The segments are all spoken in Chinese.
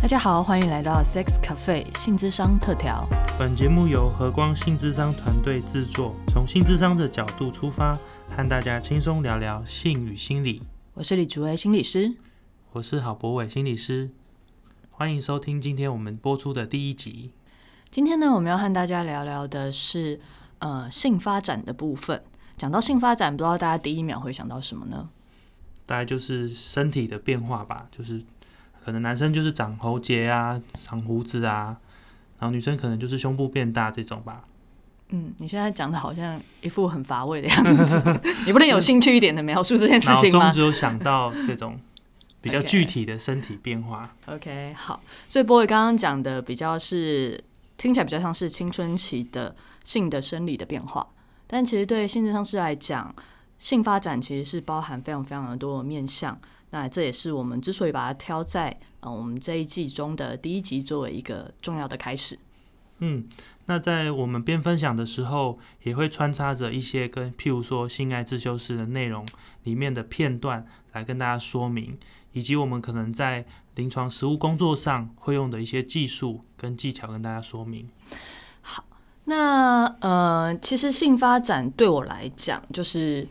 大家好，欢迎来到 Sex Cafe 性智商特调。本节目由和光性智商团队制作，从性智商的角度出发，和大家轻松聊聊性与心理。我是李竹威心理师，我是郝博伟心理师，欢迎收听今天我们播出的第一集。今天呢，我们要和大家聊聊的是呃性发展的部分。讲到性发展，不知道大家第一秒会想到什么呢？大概就是身体的变化吧，就是可能男生就是长喉结啊、长胡子啊，然后女生可能就是胸部变大这种吧。嗯，你现在讲的好像一副很乏味的样子，你不能有兴趣一点的描述这件事情吗脑中只有想到这种比较具体的身体变化。？OK，好，所以波伟刚刚讲的比较是听起来比较像是青春期的性的生理的变化，但其实对性智商师来讲，性发展其实是包含非常非常的多的面向。那这也是我们之所以把它挑在呃我们这一季中的第一集作为一个重要的开始。嗯，那在我们边分享的时候，也会穿插着一些跟譬如说性爱自修室的内容里面的片段来跟大家说明，以及我们可能在临床实务工作上会用的一些技术跟技巧跟大家说明。好那呃，其实性发展对我来讲，就是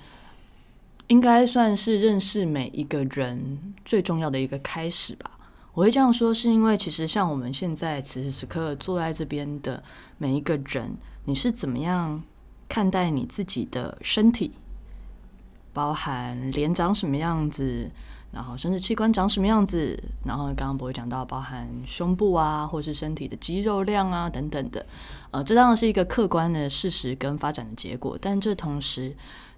应该算是认识每一个人最重要的一个开始吧。我会这样说，是因为其实像我们现在此时此刻坐在这边的每一个人，你是怎么样看待你自己的身体，包含脸长什么样子，然后生殖器官长什么样子，然后刚刚不会讲到包含胸部啊，或是身体的肌肉量啊等等的。呃，这当然是一个客观的事实跟发展的结果，但这同时，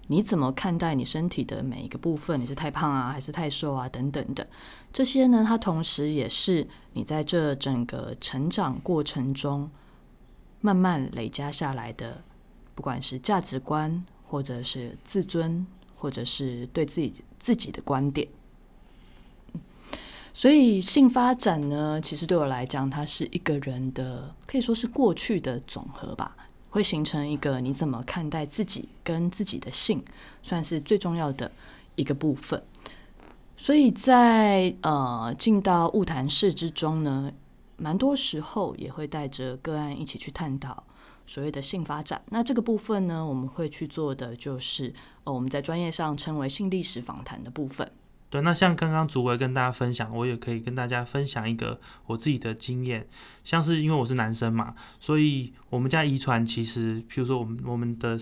你怎么看待你身体的每一个部分？你是太胖啊，还是太瘦啊，等等的这些呢？它同时也是你在这整个成长过程中慢慢累加下来的，不管是价值观，或者是自尊，或者是对自己自己的观点。所以性发展呢，其实对我来讲，它是一个人的可以说是过去的总和吧，会形成一个你怎么看待自己跟自己的性，算是最重要的一个部分。所以在呃进到物谈室之中呢，蛮多时候也会带着个案一起去探讨所谓的性发展。那这个部分呢，我们会去做的就是呃我们在专业上称为性历史访谈的部分。对，那像刚刚竹维跟大家分享，我也可以跟大家分享一个我自己的经验，像是因为我是男生嘛，所以我们家遗传其实，譬如说我们我们的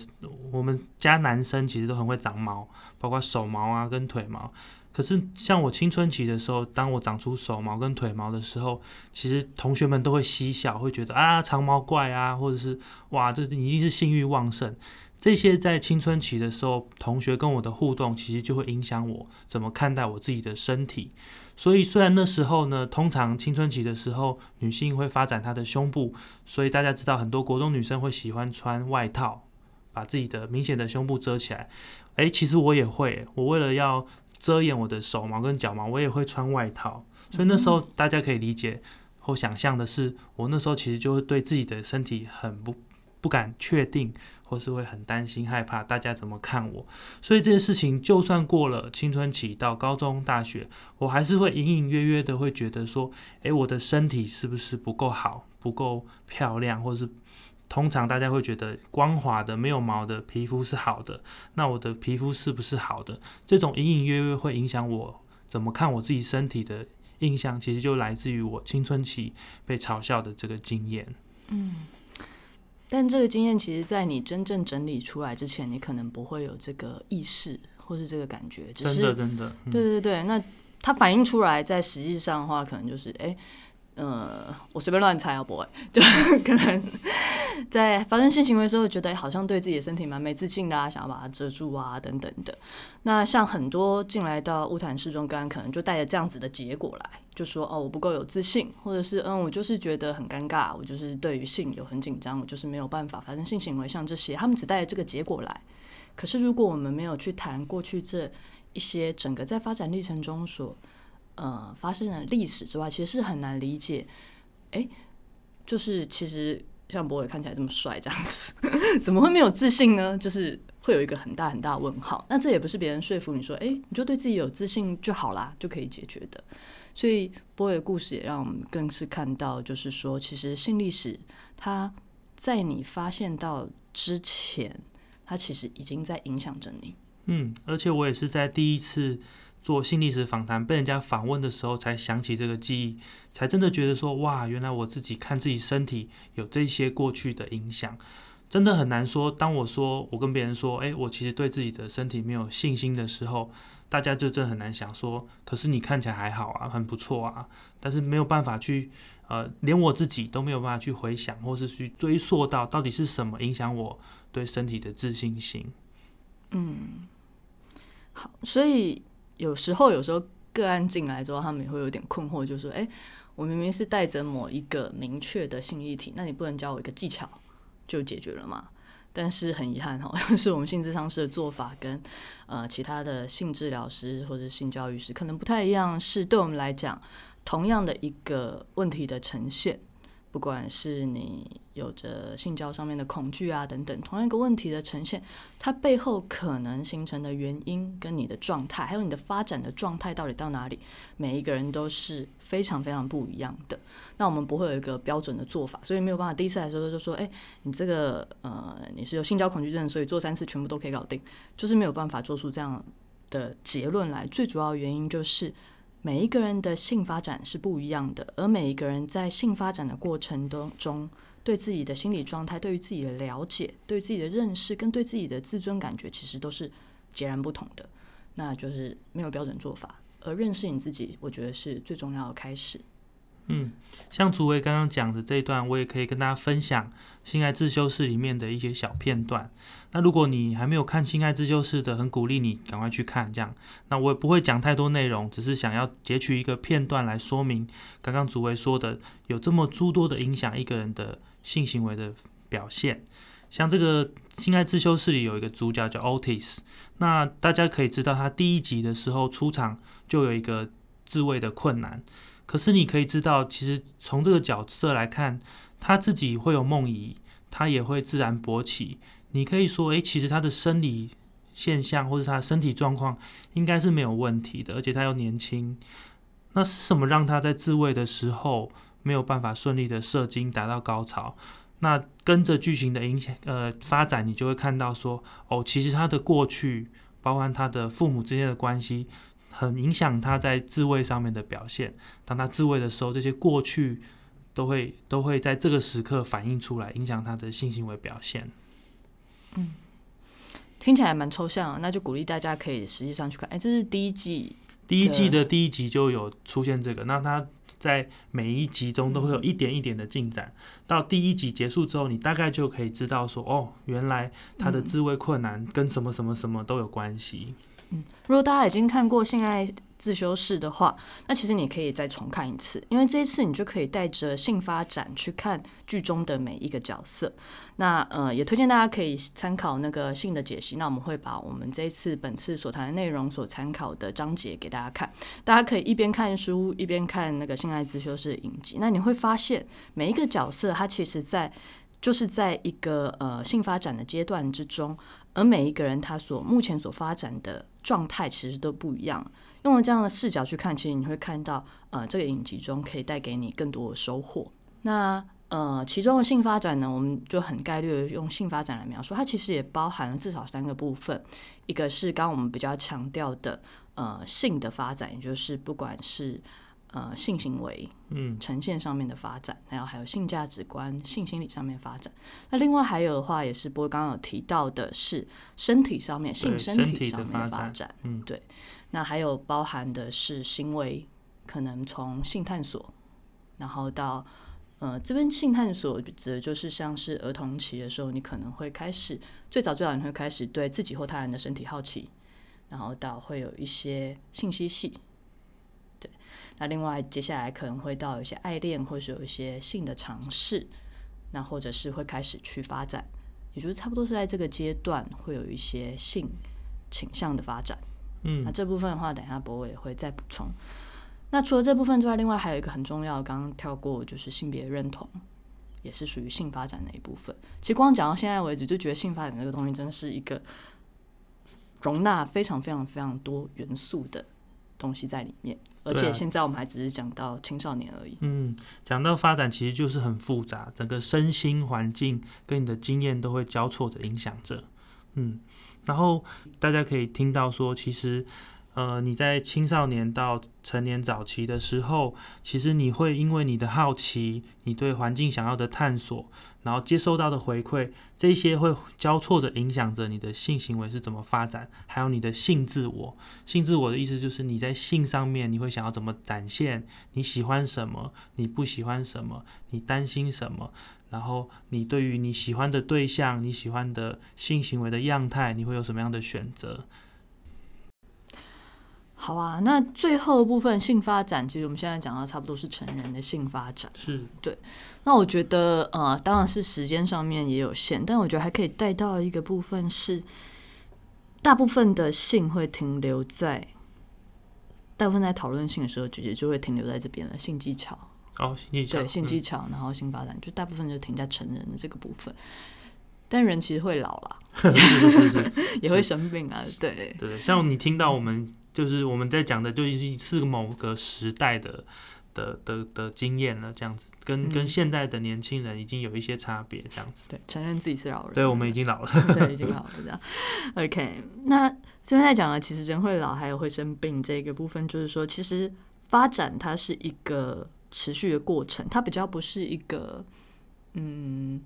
我们家男生其实都很会长毛，包括手毛啊跟腿毛。可是像我青春期的时候，当我长出手毛跟腿毛的时候，其实同学们都会嬉笑，会觉得啊长毛怪啊，或者是哇这一定是性欲旺盛。这些在青春期的时候，同学跟我的互动，其实就会影响我怎么看待我自己的身体。所以虽然那时候呢，通常青春期的时候，女性会发展她的胸部，所以大家知道很多国中女生会喜欢穿外套，把自己的明显的胸部遮起来。诶，其实我也会，我为了要遮掩我的手毛跟脚毛，我也会穿外套。所以那时候大家可以理解或想象的是，我那时候其实就会对自己的身体很不不敢确定。或是会很担心、害怕大家怎么看我，所以这件事情就算过了青春期到高中、大学，我还是会隐隐约约的会觉得说，诶，我的身体是不是不够好、不够漂亮，或是通常大家会觉得光滑的、没有毛的皮肤是好的，那我的皮肤是不是好的？这种隐隐约约会影响我怎么看我自己身体的印象，其实就来自于我青春期被嘲笑的这个经验。嗯。但这个经验，其实，在你真正整理出来之前，你可能不会有这个意识，或是这个感觉。只真的，真的，嗯、对对对。那它反映出来，在实际上的话，可能就是，哎，呃，我随便乱猜啊，不会，就 可能在发生性行为的时候，觉得好像对自己的身体蛮没自信的啊，想要把它遮住啊，等等的。那像很多进来到物谈室中，刚可能就带着这样子的结果来。就说哦，我不够有自信，或者是嗯，我就是觉得很尴尬，我就是对于性有很紧张，我就是没有办法发生性行为，像这些，他们只带着这个结果来。可是如果我们没有去谈过去这一些整个在发展历程中所呃发生的历史之外，其实是很难理解。哎，就是其实像博伟看起来这么帅这样子，怎么会没有自信呢？就是会有一个很大很大的问号。那这也不是别人说服你说，哎，你就对自己有自信就好啦，就可以解决的。所以波的故事也让我们更是看到，就是说，其实性历史它在你发现到之前，它其实已经在影响着你。嗯，而且我也是在第一次做性历史访谈被人家访问的时候，才想起这个记忆，才真的觉得说，哇，原来我自己看自己身体有这些过去的影响，真的很难说。当我说我跟别人说，哎，我其实对自己的身体没有信心的时候，大家就真的很难想说，可是你看起来还好啊，很不错啊，但是没有办法去，呃，连我自己都没有办法去回想，或是去追溯到到底是什么影响我对身体的自信心。嗯。好，所以有时候，有时候个案进来之后，他们也会有点困惑，就说：“哎，我明明是带着某一个明确的性议题，那你不能教我一个技巧就解决了吗？”但是很遗憾哈，是我们性智商师的做法跟呃其他的性治疗师或者性教育师可能不太一样，是对我们来讲，同样的一个问题的呈现。不管是你有着性交上面的恐惧啊等等，同样一个问题的呈现，它背后可能形成的原因跟你的状态，还有你的发展的状态到底到哪里，每一个人都是非常非常不一样的。那我们不会有一个标准的做法，所以没有办法第一次来说就说，哎，你这个呃你是有性交恐惧症，所以做三次全部都可以搞定，就是没有办法做出这样的结论来。最主要原因就是。每一个人的性发展是不一样的，而每一个人在性发展的过程当中，对自己的心理状态、对于自己的了解、对自己的认识，跟对自己的自尊感觉，其实都是截然不同的。那就是没有标准做法，而认识你自己，我觉得是最重要的开始。嗯，像竹伟刚刚讲的这一段，我也可以跟大家分享《性爱自修室》里面的一些小片段。那如果你还没有看《性爱自修室》的，很鼓励你赶快去看。这样，那我也不会讲太多内容，只是想要截取一个片段来说明刚刚竹伟说的，有这么诸多的影响一个人的性行为的表现。像这个《性爱自修室》里有一个主角叫 Otis，那大家可以知道，他第一集的时候出场就有一个自慰的困难。可是你可以知道，其实从这个角色来看，他自己会有梦遗，他也会自然勃起。你可以说，诶，其实他的生理现象或者他的身体状况应该是没有问题的，而且他又年轻。那是什么让他在自慰的时候没有办法顺利的射精达到高潮？那跟着剧情的影响呃发展，你就会看到说，哦，其实他的过去，包含他的父母之间的关系。很影响他在自慰上面的表现。当他自慰的时候，这些过去都会都会在这个时刻反映出来，影响他的性行为表现。嗯，听起来蛮抽象，那就鼓励大家可以实际上去看。哎，这是第一季，第一季的第一集就有出现这个。那他在每一集中都会有一点一点的进展。到第一集结束之后，你大概就可以知道说，哦，原来他的自慰困难跟什么什么什么都有关系。嗯，如果大家已经看过《性爱自修室》的话，那其实你可以再重看一次，因为这一次你就可以带着性发展去看剧中的每一个角色。那呃，也推荐大家可以参考那个性的解析。那我们会把我们这一次本次所谈的内容所参考的章节给大家看，大家可以一边看书一边看那个《性爱自修室》影集。那你会发现每一个角色，他其实在就是在一个呃性发展的阶段之中。而每一个人他所目前所发展的状态其实都不一样。用了这样的视角去看，其实你会看到，呃，这个影集中可以带给你更多的收获。那呃，其中的性发展呢，我们就很概率用性发展来描述，它其实也包含了至少三个部分。一个是刚刚我们比较强调的，呃，性的发展，也就是不管是。呃，性行为，嗯，呈现上面的发展，然后还有性价值观、性心理上面发展。那另外还有的话，也是波刚刚有提到的是身体上面性身体上面的发展，嗯，对。那还有包含的是行为，可能从性探索，然后到呃这边性探索指的就是像是儿童期的时候，你可能会开始最早最早你会开始对自己或他人的身体好奇，然后到会有一些性嬉戏。那另外，接下来可能会到有些爱恋，或是有一些性的尝试，那或者是会开始去发展，也就是差不多是在这个阶段会有一些性倾向的发展。嗯，那这部分的话，等一下博伟会再补充。那除了这部分之外，另外还有一个很重要，刚刚跳过就是性别认同，也是属于性发展的一部分。其实光讲到现在为止，就觉得性发展这个东西真的是一个容纳非常非常非常多元素的东西在里面，而且现在我们还只是讲到青少年而已。嗯，讲到发展，其实就是很复杂，整个身心环境跟你的经验都会交错着影响着。嗯，然后大家可以听到说，其实呃你在青少年到成年早期的时候，其实你会因为你的好奇，你对环境想要的探索，然后接收到的回馈，这些会交错着影响着你的性行为是怎么发展，还有你的性自我。性自我的意思就是你在性上面你会想要怎么展现，你喜欢什么，你不喜欢什么，你担心什么，然后你对于你喜欢的对象、你喜欢的性行为的样态，你会有什么样的选择？好啊，那最后部分性发展，其实我们现在讲到差不多是成人的性发展。是。对，那我觉得，呃，当然是时间上面也有限，但我觉得还可以带到一个部分是，大部分的性会停留在，大部分在讨论性的时候，姐姐就会停留在这边了，性技巧，哦，性技巧，对，性技巧，然后性发展，就大部分就停在成人的这个部分。但人其实会老啦，嗯是是是是，也会生病啊，对，对，像你听到我们就是我们在讲的，就是某个时代的的的的经验了，这样子，跟跟嗯现在的年轻人已经有一些差别，这样子。对，承认自己是老人，对，我们已经老了。对，已经老了这样。OK，那这边在讲的，其实人会老，还有会生病这个部分，就是说，其实发展它是一个持续的过程，它比较不是一个，嗯，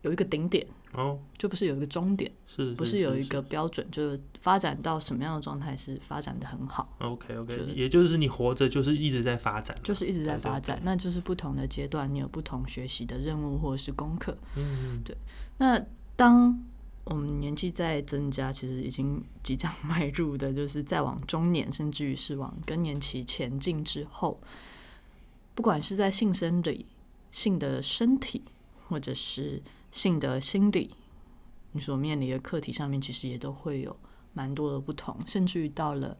有一个顶点，哦，就不是有一个终点，是，不是有一个标准，就是发展到什么样的状态是发展的很好，OK OK，就是也就是你活着就是一直在发展，就是一直在发展，那就是不同的阶段，你有不同学习的任务或者是功课。嗯，对。那当我们年纪在增加，其实已经即将迈入的，就是再往中年，甚至于是往更年期前进之后，不管是在性生理、性的身体，或者是性的心理，你所面临的课题上面，其实也都会有蛮多的不同，甚至于到了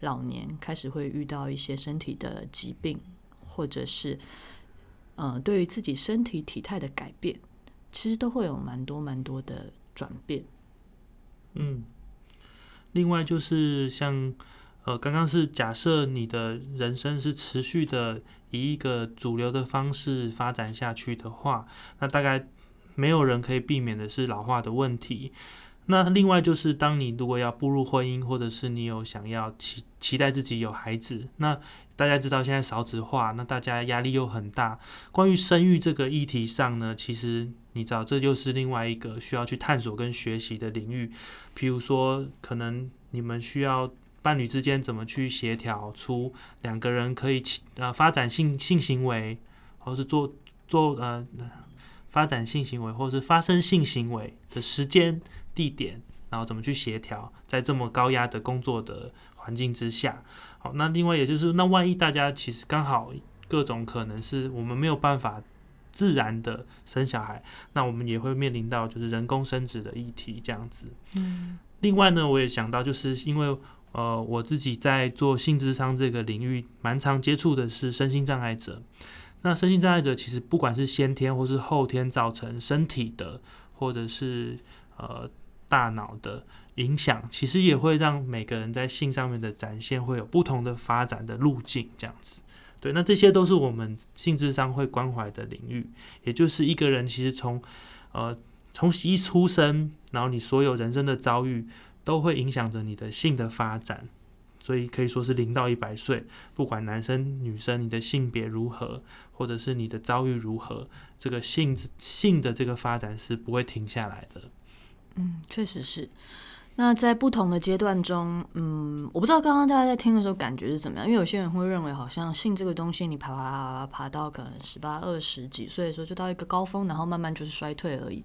老年，开始会遇到一些身体的疾病，或者是呃，对于自己身体体态的改变。其实都会有蛮多蛮多的转变。嗯，另外就是像呃，刚刚是假设你的人生是持续的以一个主流的方式发展下去的话，那大概没有人可以避免的是老化的问题。那另外就是，当你如果要步入婚姻，或者是你有想要期期待自己有孩子，那大家知道现在少子化，那大家压力又很大。关于生育这个议题上呢，其实你知道，这就是另外一个需要去探索跟学习的领域。譬如说，可能你们需要伴侣之间怎么去协调出两个人可以呃发展性性行为，或是做做呃发展性行为，或是发生性行为的时间、地点，然后怎么去协调，在这么高压的工作的环境之下。好，那另外也就是，那万一大家其实刚好各种可能是我们没有办法自然的生小孩，那我们也会面临到就是人工生殖的议题这样子。嗯另外呢，我也想到，就是因为呃我自己在做性智商这个领域，蛮常接触的是身心障碍者。那身心障碍者其实不管是先天或是后天造成身体的，或者是呃大脑的影响，其实也会让每个人在性上面的展现会有不同的发展的路径，这样子。对，那这些都是我们性智商会关怀的领域，也就是一个人其实从呃从一出生，然后你所有人生的遭遇都会影响着你的性的发展，所以可以说是零到一百岁，不管男生女生，你的性别如何，或者是你的遭遇如何，这个性性的这个发展是不会停下来的。嗯，确实是。那在不同的阶段中，嗯，我不知道刚刚大家在听的时候感觉是怎么样，因为有些人会认为好像性这个东西，你爬爬爬爬到可能十八、二十几岁的时候就到一个高峰，然后慢慢就是衰退而已。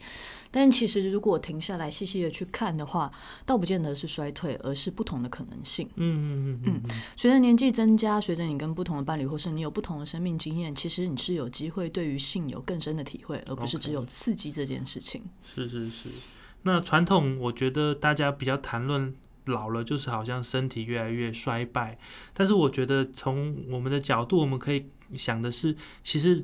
但其实如果停下来细细的去看的话，倒不见得是衰退，而是不同的可能性。嗯嗯嗯嗯，随着年纪增加，随着你跟不同的伴侣，或是你有不同的生命经验，其实你是有机会对于性有更深的体会，而不是只有刺激这件事情。是是是。那传统我觉得大家比较谈论老了，就是好像身体越来越衰败，但是我觉得从我们的角度，我们可以想的是，其实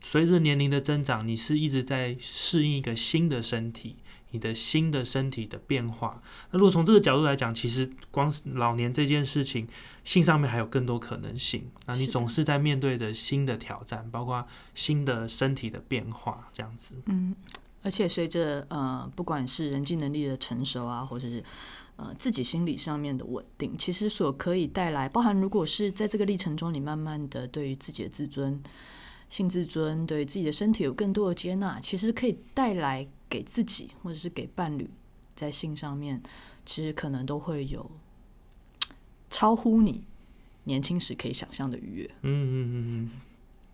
随着年龄的增长，你是一直在适应一个新的身体，你的新的身体的变化。那如果从这个角度来讲，其实光是老年这件事情，性上面还有更多可能性。那你总是在面对着新的挑战，包括新的身体的变化，这样子。嗯，而且随着呃，不管是人际能力的成熟啊，或者是呃自己心理上面的稳定，其实所可以带来，包含如果是在这个历程中，你慢慢的对于自己的自尊、性自尊，对自己的身体有更多的接纳，其实可以带来给自己或者是给伴侣，在性上面，其实可能都会有超乎你年轻时可以想象的愉悦。嗯嗯嗯嗯。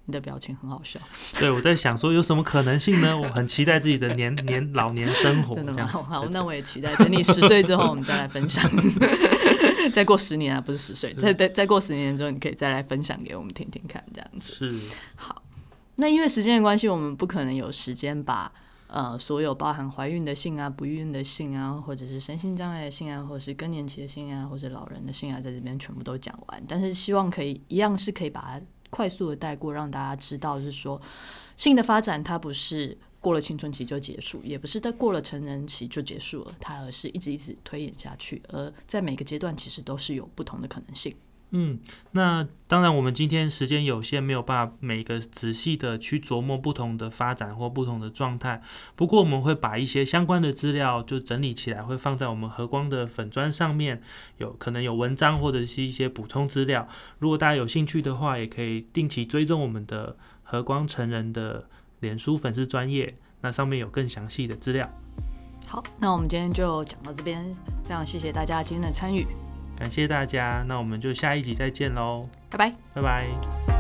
你的表情很好笑，对，我在想说有什么可能性呢？我很期待自己的年 年老年生活，真的吗？好那我也期待，等你十岁之后，我们再来分享。再过十年啊，不是十岁，再再再过十年之后，你可以再来分享给我们听听看，这样子。是好，那因为时间的关系，我们不可能有时间把呃所有包含怀孕的性啊、不孕的性啊，或者是身心障碍的性啊，或者是更年期的性啊，或者老人的性啊，在这边全部都讲完。但是希望可以一样是可以把它快速的带过，让大家知道，就是说性的发展它不是。过了青春期就结束，也不是在过了成人期就结束了，它而是一直一直推演下去，而在每个阶段其实都是有不同的可能性。嗯，那当然，我们今天时间有限，没有办法每个仔细的去琢磨不同的发展或不同的状态。不过，我们会把一些相关的资料就整理起来，会放在我们和光的粉砖上面，有可能有文章或者是一些补充资料。如果大家有兴趣的话，也可以定期追踪我们的和光成人的脸书粉丝专业，那上面有更详细的资料。好，那我们今天就讲到这边，非常谢谢大家今天的参与，感谢大家，那我们就下一集再见喽，拜拜。拜拜。